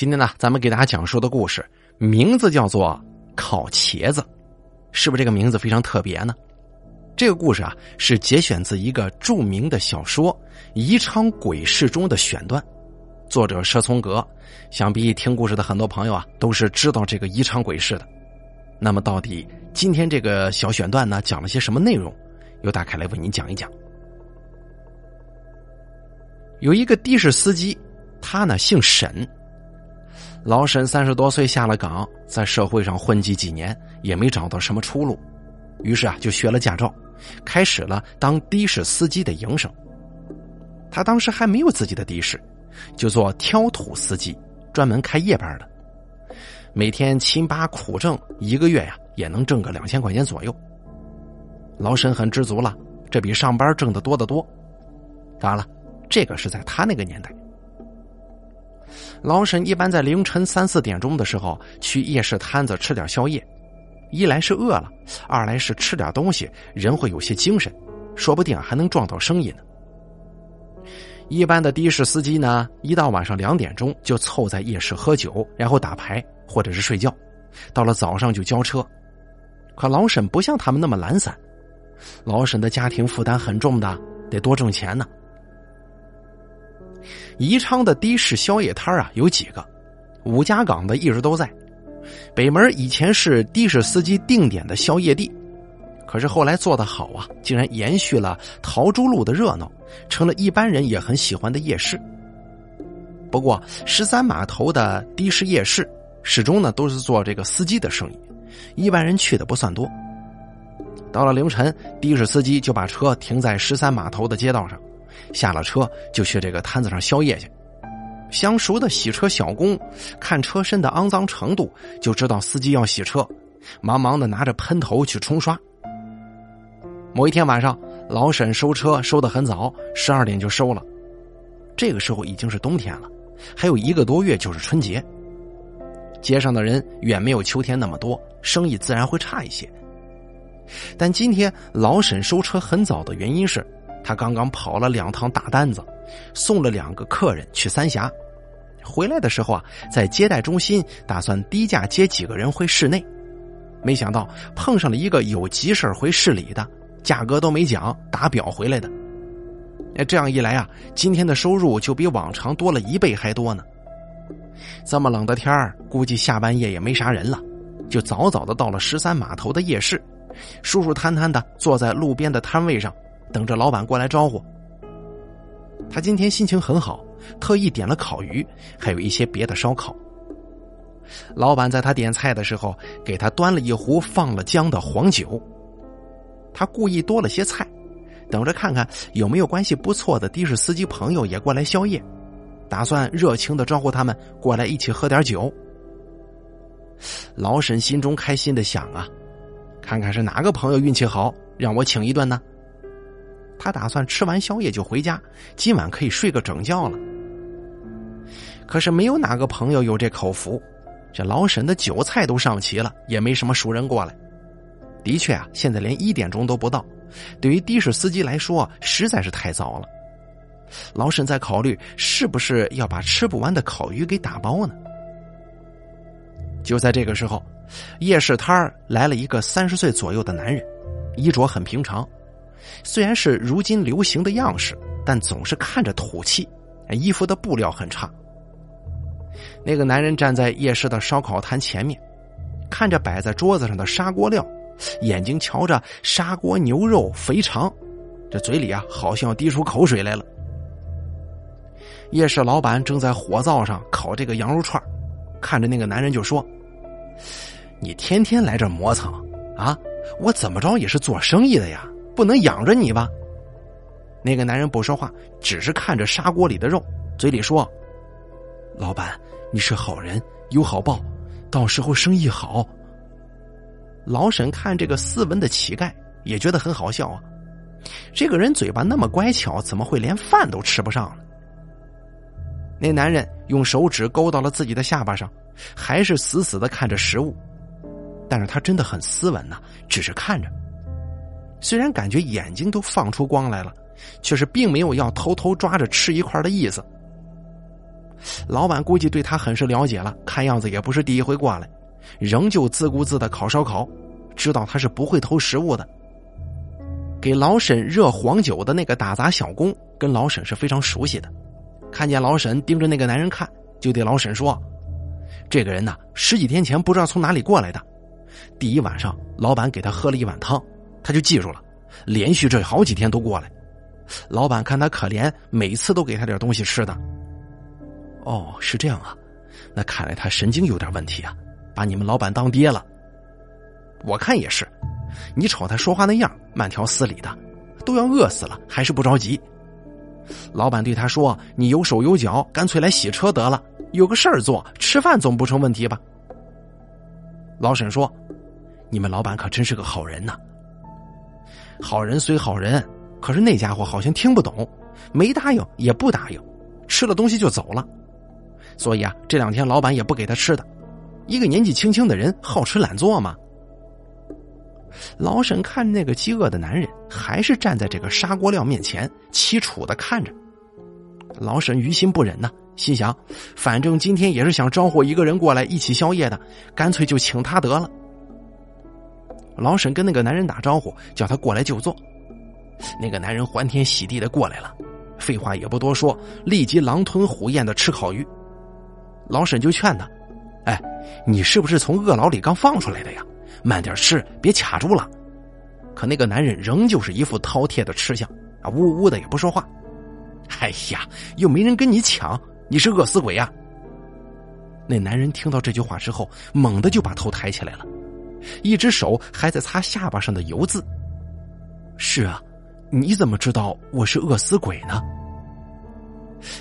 今天呢，咱们给大家讲述的故事名字叫做《烤茄子》，是不是这个名字非常特别呢？这个故事啊，是节选自一个著名的小说《宜昌鬼事》中的选段，作者佘从阁。想必听故事的很多朋友啊，都是知道这个宜昌鬼事的。那么，到底今天这个小选段呢，讲了些什么内容？由大凯来为您讲一讲。有一个的士司机，他呢姓沈。老沈三十多岁下了岗，在社会上混迹几年，也没找到什么出路，于是啊，就学了驾照，开始了当的士司机的营生。他当时还没有自己的的士，就做挑土司机，专门开夜班的。每天勤巴苦挣，一个月呀也能挣个两千块钱左右。老沈很知足了，这比上班挣的多得多。当然了，这个是在他那个年代。老沈一般在凌晨三四点钟的时候去夜市摊子吃点宵夜，一来是饿了，二来是吃点东西人会有些精神，说不定还能撞到生意呢。一般的的士司机呢，一到晚上两点钟就凑在夜市喝酒，然后打牌或者是睡觉，到了早上就交车。可老沈不像他们那么懒散，老沈的家庭负担很重的，得多挣钱呢。宜昌的的士宵夜摊啊有几个，五家岗的一直都在。北门以前是的士司机定点的宵夜地，可是后来做得好啊，竟然延续了桃珠路的热闹，成了一般人也很喜欢的夜市。不过十三码头的的士夜市始终呢都是做这个司机的生意，一般人去的不算多。到了凌晨，的士司机就把车停在十三码头的街道上。下了车就去这个摊子上宵夜去。相熟的洗车小工看车身的肮脏程度，就知道司机要洗车，忙忙的拿着喷头去冲刷。某一天晚上，老沈收车收的很早，十二点就收了。这个时候已经是冬天了，还有一个多月就是春节。街上的人远没有秋天那么多，生意自然会差一些。但今天老沈收车很早的原因是。他刚刚跑了两趟大单子，送了两个客人去三峡，回来的时候啊，在接待中心打算低价接几个人回市内，没想到碰上了一个有急事回市里的，价格都没讲，打表回来的。哎，这样一来啊，今天的收入就比往常多了一倍还多呢。这么冷的天儿，估计下半夜也没啥人了，就早早的到了十三码头的夜市，舒舒坦坦的坐在路边的摊位上。等着老板过来招呼。他今天心情很好，特意点了烤鱼，还有一些别的烧烤。老板在他点菜的时候，给他端了一壶放了姜的黄酒。他故意多了些菜，等着看看有没有关系不错的的士司机朋友也过来宵夜，打算热情的招呼他们过来一起喝点酒。老沈心中开心的想啊，看看是哪个朋友运气好，让我请一顿呢？他打算吃完宵夜就回家，今晚可以睡个整觉了。可是没有哪个朋友有这口福，这老沈的酒菜都上齐了，也没什么熟人过来。的确啊，现在连一点钟都不到，对于的士司机来说实在是太早了。老沈在考虑是不是要把吃不完的烤鱼给打包呢？就在这个时候，夜市摊儿来了一个三十岁左右的男人，衣着很平常。虽然是如今流行的样式，但总是看着土气，衣服的布料很差。那个男人站在夜市的烧烤摊前面，看着摆在桌子上的砂锅料，眼睛瞧着砂锅牛肉肥肠，这嘴里啊好像要滴出口水来了。夜市老板正在火灶上烤这个羊肉串，看着那个男人就说：“你天天来这磨蹭啊，我怎么着也是做生意的呀。”不能养着你吧？那个男人不说话，只是看着砂锅里的肉，嘴里说：“老板，你是好人，有好报，到时候生意好。”老沈看这个斯文的乞丐，也觉得很好笑啊。这个人嘴巴那么乖巧，怎么会连饭都吃不上呢？那男人用手指勾到了自己的下巴上，还是死死的看着食物，但是他真的很斯文呐，只是看着。虽然感觉眼睛都放出光来了，却是并没有要偷偷抓着吃一块的意思。老板估计对他很是了解了，看样子也不是第一回过来，仍旧自顾自的烤烧烤，知道他是不会偷食物的。给老沈热黄酒的那个打杂小工，跟老沈是非常熟悉的，看见老沈盯着那个男人看，就对老沈说：“这个人呐，十几天前不知道从哪里过来的，第一晚上老板给他喝了一碗汤，他就记住了，连续这好几天都过来。老板看他可怜，每次都给他点东西吃的。”哦，是这样啊，那看来他神经有点问题啊，把你们老板当爹了。我看也是，你瞅他说话那样，慢条斯理的，都要饿死了还是不着急。老板对他说：“你有手有脚，干脆来洗车得了，有个事儿做，吃饭总不成问题吧？”老沈说：“你们老板可真是个好人呐。好人虽好人，可是那家伙好像听不懂，没答应也不答应，吃了东西就走了。”所以啊，这两天老板也不给他吃的。一个年纪轻轻的人，好吃懒做嘛。老沈看那个饥饿的男人，还是站在这个砂锅料面前，凄楚的看着。老沈于心不忍呐，心想：反正今天也是想招呼一个人过来一起宵夜的，干脆就请他得了。老沈跟那个男人打招呼，叫他过来就坐。那个男人欢天喜地的过来了，废话也不多说，立即狼吞虎咽的吃烤鱼。老沈就劝他：“哎，你是不是从饿牢里刚放出来的呀？慢点吃，别卡住了。”可那个男人仍旧是一副饕餮的吃相啊，呜呜的也不说话。哎呀，又没人跟你抢，你是饿死鬼呀！那男人听到这句话之后，猛地就把头抬起来了，一只手还在擦下巴上的油渍。是啊，你怎么知道我是饿死鬼呢？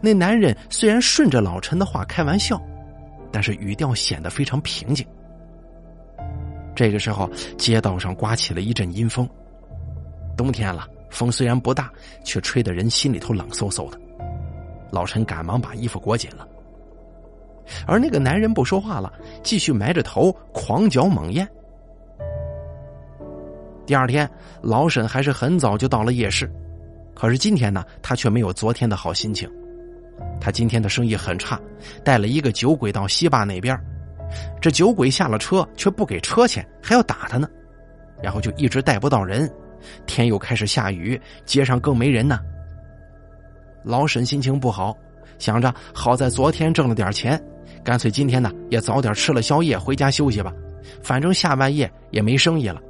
那男人虽然顺着老陈的话开玩笑，但是语调显得非常平静。这个时候，街道上刮起了一阵阴风。冬天了，风虽然不大，却吹得人心里头冷飕飕的。老陈赶忙把衣服裹紧了，而那个男人不说话了，继续埋着头狂嚼猛咽。第二天，老沈还是很早就到了夜市，可是今天呢，他却没有昨天的好心情。他今天的生意很差，带了一个酒鬼到西坝那边，这酒鬼下了车却不给车钱，还要打他呢，然后就一直带不到人，天又开始下雨，街上更没人呢。老沈心情不好，想着好在昨天挣了点钱，干脆今天呢也早点吃了宵夜回家休息吧，反正下半夜也没生意了。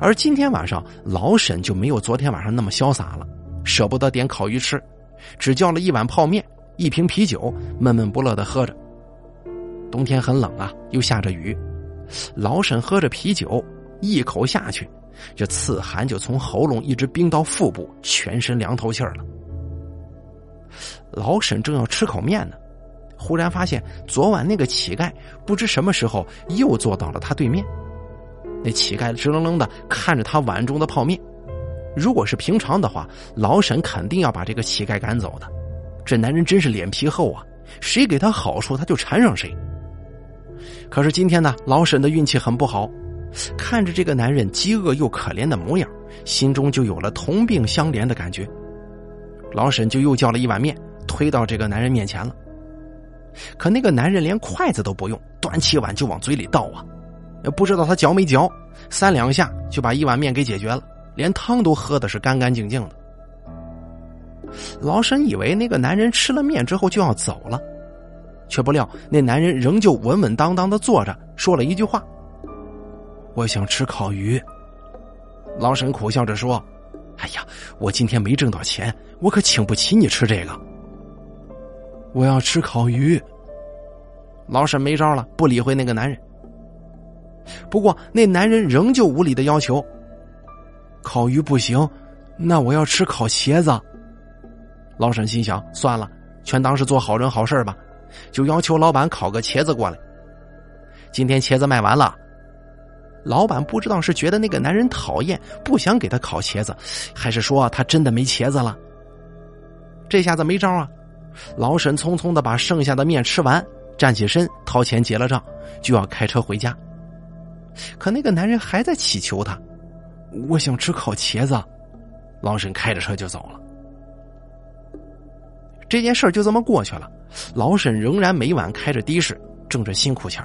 而今天晚上老沈就没有昨天晚上那么潇洒了，舍不得点烤鱼吃。只叫了一碗泡面，一瓶啤酒，闷闷不乐的喝着。冬天很冷啊，又下着雨，老沈喝着啤酒，一口下去，这刺寒就从喉咙一直冰到腹部，全身凉透气儿了。老沈正要吃口面呢，忽然发现昨晚那个乞丐不知什么时候又坐到了他对面。那乞丐直愣愣的看着他碗中的泡面。如果是平常的话，老沈肯定要把这个乞丐赶走的。这男人真是脸皮厚啊，谁给他好处他就缠上谁。可是今天呢，老沈的运气很不好，看着这个男人饥饿又可怜的模样，心中就有了同病相怜的感觉。老沈就又叫了一碗面，推到这个男人面前了。可那个男人连筷子都不用，端起碗就往嘴里倒啊，也不知道他嚼没嚼，三两下就把一碗面给解决了。连汤都喝的是干干净净的。老沈以为那个男人吃了面之后就要走了，却不料那男人仍旧稳稳当当的坐着，说了一句话：“我想吃烤鱼。”老沈苦笑着说：“哎呀，我今天没挣到钱，我可请不起你吃这个。”我要吃烤鱼。老沈没招了，不理会那个男人。不过那男人仍旧无理的要求。烤鱼不行，那我要吃烤茄子。老沈心想：算了，全当是做好人好事吧，就要求老板烤个茄子过来。今天茄子卖完了，老板不知道是觉得那个男人讨厌，不想给他烤茄子，还是说他真的没茄子了。这下子没招啊！老沈匆匆的把剩下的面吃完，站起身掏钱结了账，就要开车回家。可那个男人还在乞求他。我想吃烤茄子，老沈开着车就走了。这件事就这么过去了。老沈仍然每晚开着的士，挣着辛苦钱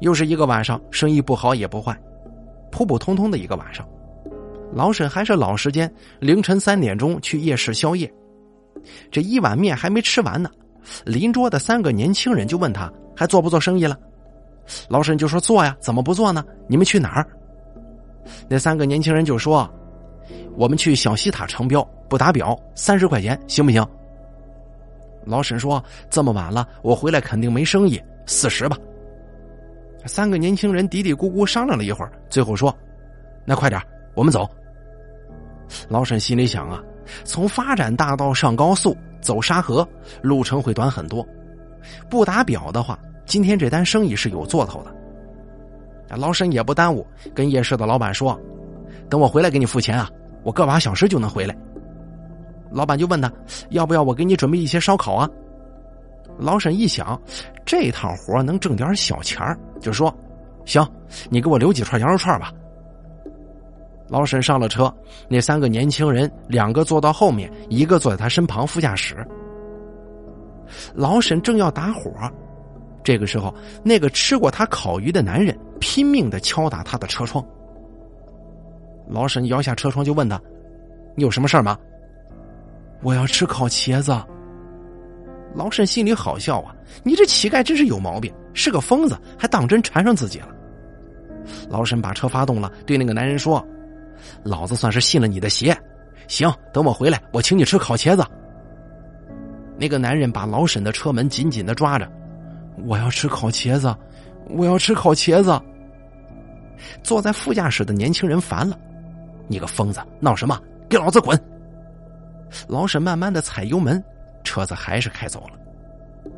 又是一个晚上，生意不好也不坏，普普通通的一个晚上。老沈还是老时间，凌晨三点钟去夜市宵夜。这一碗面还没吃完呢，邻桌的三个年轻人就问他还做不做生意了。老沈就说做呀，怎么不做呢？你们去哪儿？那三个年轻人就说：“我们去小西塔城标，不打表三十块钱，行不行？”老沈说：“这么晚了，我回来肯定没生意，四十吧。”三个年轻人嘀嘀咕咕商量了一会儿，最后说：“那快点，我们走。”老沈心里想啊，从发展大道上高速走沙河，路程会短很多。不打表的话，今天这单生意是有做头的。老沈也不耽误，跟夜市的老板说：“等我回来给你付钱啊，我个把小时就能回来。”老板就问他：“要不要我给你准备一些烧烤啊？”老沈一想，这趟活能挣点小钱就说：“行，你给我留几串羊肉串吧。”老沈上了车，那三个年轻人，两个坐到后面，一个坐在他身旁副驾驶。老沈正要打火，这个时候，那个吃过他烤鱼的男人拼命的敲打他的车窗。老沈摇下车窗就问他：“你有什么事吗？”“我要吃烤茄子。”老沈心里好笑啊，你这乞丐真是有毛病，是个疯子，还当真缠上自己了。老沈把车发动了，对那个男人说。老子算是信了你的邪，行，等我回来，我请你吃烤茄子。那个男人把老沈的车门紧紧的抓着，我要吃烤茄子，我要吃烤茄子。坐在副驾驶的年轻人烦了，你个疯子，闹什么？给老子滚！老沈慢慢的踩油门，车子还是开走了。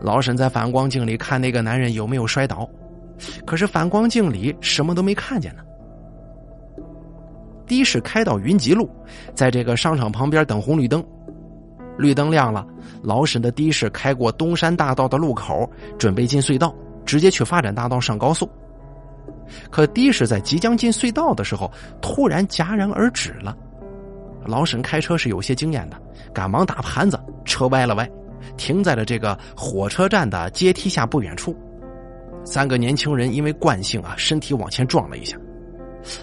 老沈在反光镜里看那个男人有没有摔倒，可是反光镜里什么都没看见呢。的士开到云集路，在这个商场旁边等红绿灯，绿灯亮了，老沈的的士开过东山大道的路口，准备进隧道，直接去发展大道上高速。可的士在即将进隧道的时候，突然戛然而止了。老沈开车是有些经验的，赶忙打盘子，车歪了歪，停在了这个火车站的阶梯下不远处。三个年轻人因为惯性啊，身体往前撞了一下。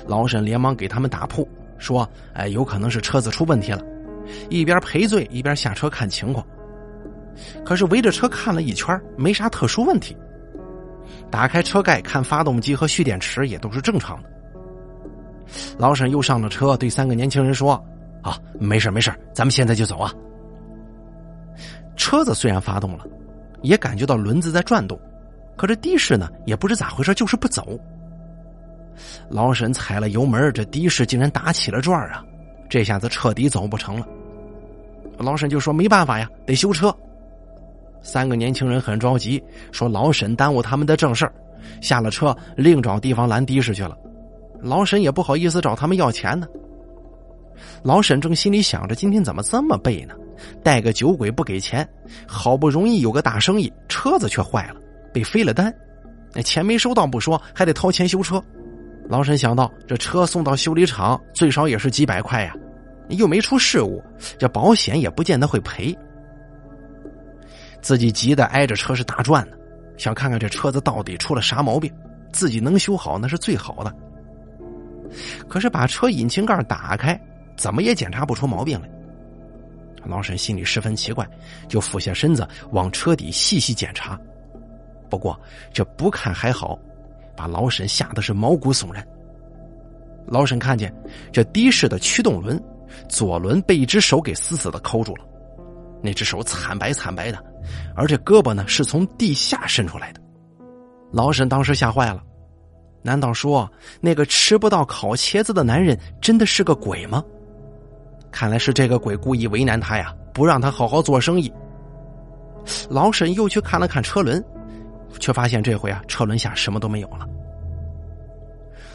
老沈连忙给他们打铺，说：“哎，有可能是车子出问题了。”一边赔罪一边下车看情况。可是围着车看了一圈，没啥特殊问题。打开车盖看发动机和蓄电池也都是正常的。老沈又上了车，对三个年轻人说：“啊，没事没事，咱们现在就走啊。”车子虽然发动了，也感觉到轮子在转动，可这的士呢，也不知咋回事，就是不走。老沈踩了油门，这的士竟然打起了转啊！这下子彻底走不成了。老沈就说：“没办法呀，得修车。”三个年轻人很着急，说：“老沈耽误他们的正事儿。”下了车，另找地方拦的士去了。老沈也不好意思找他们要钱呢。老沈正心里想着：今天怎么这么背呢？带个酒鬼不给钱，好不容易有个大生意，车子却坏了，被飞了单，那钱没收到不说，还得掏钱修车。老沈想到，这车送到修理厂最少也是几百块呀，又没出事故，这保险也不见得会赔。自己急得挨着车是打转呢，想看看这车子到底出了啥毛病，自己能修好那是最好的。可是把车引擎盖打开，怎么也检查不出毛病来。老沈心里十分奇怪，就俯下身子往车底细细检查。不过这不看还好。把老沈吓得是毛骨悚然。老沈看见这的士的驱动轮左轮被一只手给死死的扣住了，那只手惨白惨白的，而这胳膊呢是从地下伸出来的。老沈当时吓坏了，难道说那个吃不到烤茄子的男人真的是个鬼吗？看来是这个鬼故意为难他呀，不让他好好做生意。老沈又去看了看车轮。却发现这回啊，车轮下什么都没有了。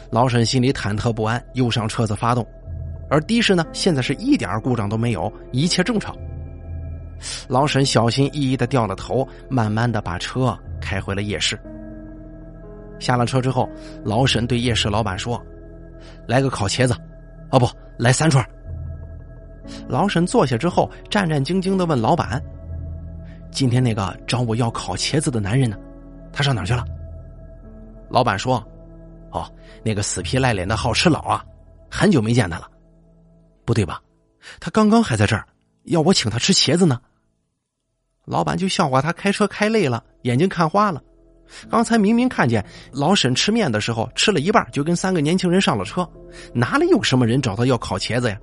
老沈心里忐忑不安，又上车子发动，而的士呢，现在是一点故障都没有，一切正常。老沈小心翼翼的掉了头，慢慢的把车开回了夜市。下了车之后，老沈对夜市老板说：“来个烤茄子，哦不，来三串。”老沈坐下之后，战战兢兢的问老板：“今天那个找我要烤茄子的男人呢？他上哪去了？”老板说：“哦，那个死皮赖脸的好吃佬啊，很久没见他了。不对吧？他刚刚还在这儿，要我请他吃茄子呢。”老板就笑话他开车开累了，眼睛看花了。刚才明明看见老沈吃面的时候，吃了一半就跟三个年轻人上了车，哪里有什么人找他要烤茄子呀？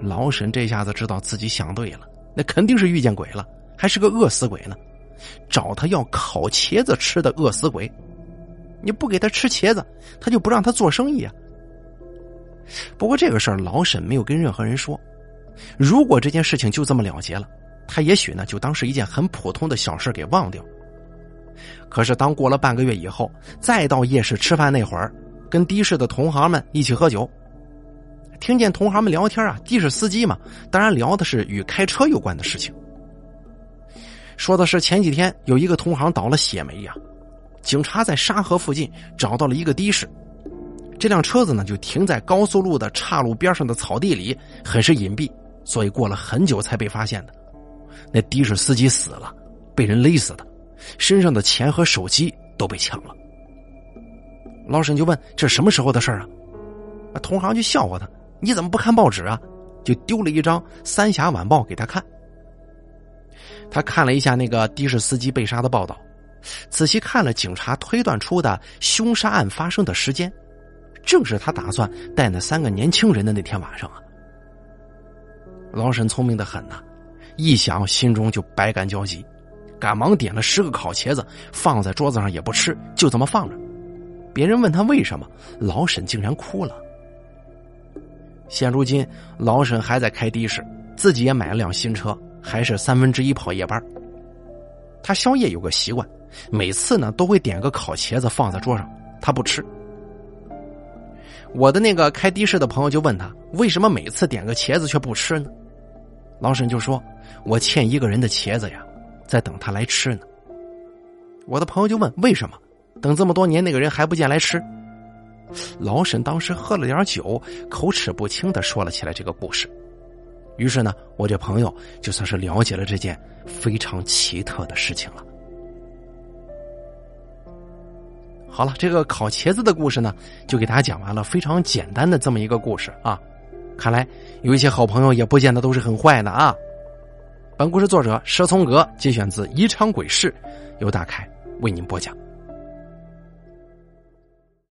老沈这下子知道自己想对了，那肯定是遇见鬼了，还是个饿死鬼呢！找他要烤茄子吃的饿死鬼，你不给他吃茄子，他就不让他做生意啊。不过这个事儿老沈没有跟任何人说，如果这件事情就这么了结了，他也许呢就当是一件很普通的小事给忘掉。可是当过了半个月以后，再到夜市吃饭那会儿，跟的士的同行们一起喝酒。听见同行们聊天啊，的士司机嘛，当然聊的是与开车有关的事情。说的是前几天有一个同行倒了血霉呀，警察在沙河附近找到了一个的士，这辆车子呢就停在高速路的岔路边上的草地里，很是隐蔽，所以过了很久才被发现的。那的士司机死了，被人勒死的，身上的钱和手机都被抢了。老沈就问：“这什么时候的事啊？”同行就笑话他。你怎么不看报纸啊？就丢了一张《三峡晚报》给他看。他看了一下那个的士司机被杀的报道，仔细看了警察推断出的凶杀案发生的时间，正是他打算带那三个年轻人的那天晚上啊。老沈聪明的很呐，一想心中就百感交集，赶忙点了十个烤茄子放在桌子上也不吃，就这么放着。别人问他为什么，老沈竟然哭了。现如今，老沈还在开的士，自己也买了辆新车，还是三分之一跑夜班。他宵夜有个习惯，每次呢都会点个烤茄子放在桌上，他不吃。我的那个开的士的朋友就问他，为什么每次点个茄子却不吃呢？老沈就说：“我欠一个人的茄子呀，在等他来吃呢。”我的朋友就问：“为什么？等这么多年，那个人还不见来吃？”老沈当时喝了点酒，口齿不清的说了起来这个故事。于是呢，我这朋友就算是了解了这件非常奇特的事情了。好了，这个烤茄子的故事呢，就给大家讲完了。非常简单的这么一个故事啊，看来有一些好朋友也不见得都是很坏的啊。本故事作者蛇从阁节选自《宜昌鬼事》，由大凯为您播讲。